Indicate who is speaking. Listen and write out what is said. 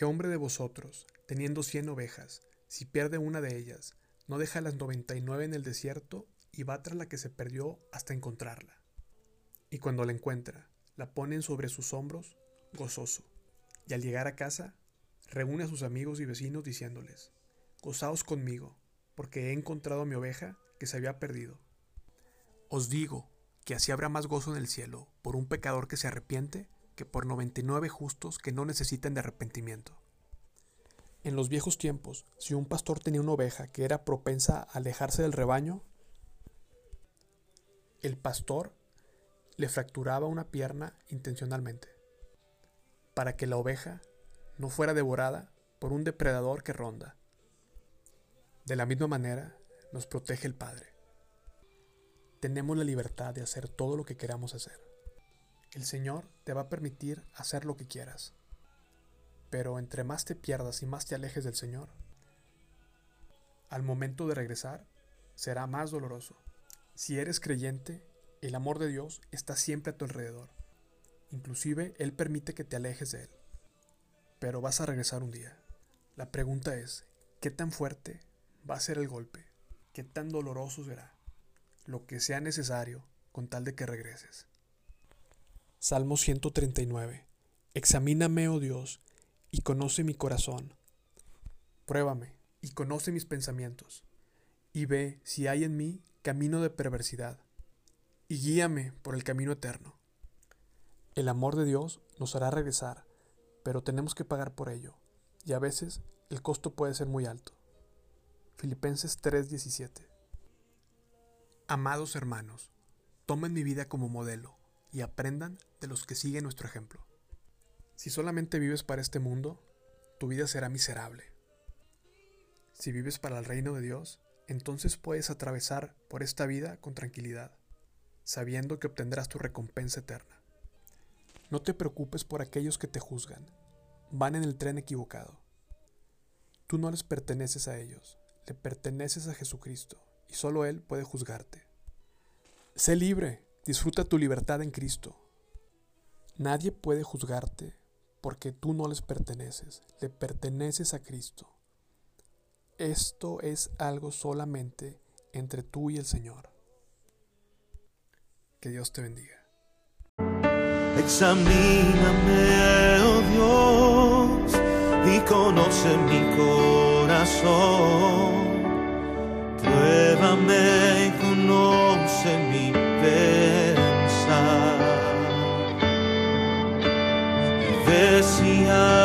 Speaker 1: ¿Qué hombre de vosotros, teniendo cien ovejas, si pierde una de ellas, no deja las noventa y nueve en el desierto y va tras la que se perdió hasta encontrarla? Y cuando la encuentra, la ponen sobre sus hombros, gozoso, y al llegar a casa, reúne a sus amigos y vecinos diciéndoles, Gozaos conmigo, porque he encontrado mi oveja que se había perdido. Os digo que así habrá más gozo en el cielo por un pecador que se arrepiente que por 99 justos que no necesitan de arrepentimiento. En los viejos tiempos, si un pastor tenía una oveja que era propensa a alejarse del rebaño, el pastor le fracturaba una pierna intencionalmente, para que la oveja no fuera devorada por un depredador que ronda. De la misma manera nos protege el Padre. Tenemos la libertad de hacer todo lo que queramos hacer. El Señor te va a permitir hacer lo que quieras. Pero entre más te pierdas y más te alejes del Señor, al momento de regresar será más doloroso. Si eres creyente, el amor de Dios está siempre a tu alrededor. Inclusive Él permite que te alejes de Él. Pero vas a regresar un día. La pregunta es, ¿qué tan fuerte va a ser el golpe? ¿Qué tan doloroso será? Lo que sea necesario con tal de que regreses. Salmo 139. Examíname, oh Dios, y conoce mi corazón. Pruébame y conoce mis pensamientos, y ve si hay en mí camino de perversidad, y guíame por el camino eterno. El amor de Dios nos hará regresar, pero tenemos que pagar por ello, y a veces el costo puede ser muy alto. Filipenses 3:17 Amados hermanos, tomen mi vida como modelo y aprendan de los que siguen nuestro ejemplo. Si solamente vives para este mundo, tu vida será miserable. Si vives para el reino de Dios, entonces puedes atravesar por esta vida con tranquilidad, sabiendo que obtendrás tu recompensa eterna. No te preocupes por aquellos que te juzgan, van en el tren equivocado. Tú no les perteneces a ellos, le perteneces a Jesucristo y solo Él puede juzgarte. Sé libre, disfruta tu libertad en Cristo. Nadie puede juzgarte porque tú no les perteneces, le perteneces a Cristo. Esto es algo solamente entre tú y el Señor. Que Dios te bendiga.
Speaker 2: Examíname, oh Dios, y conoce mi corazón. Pensar. Y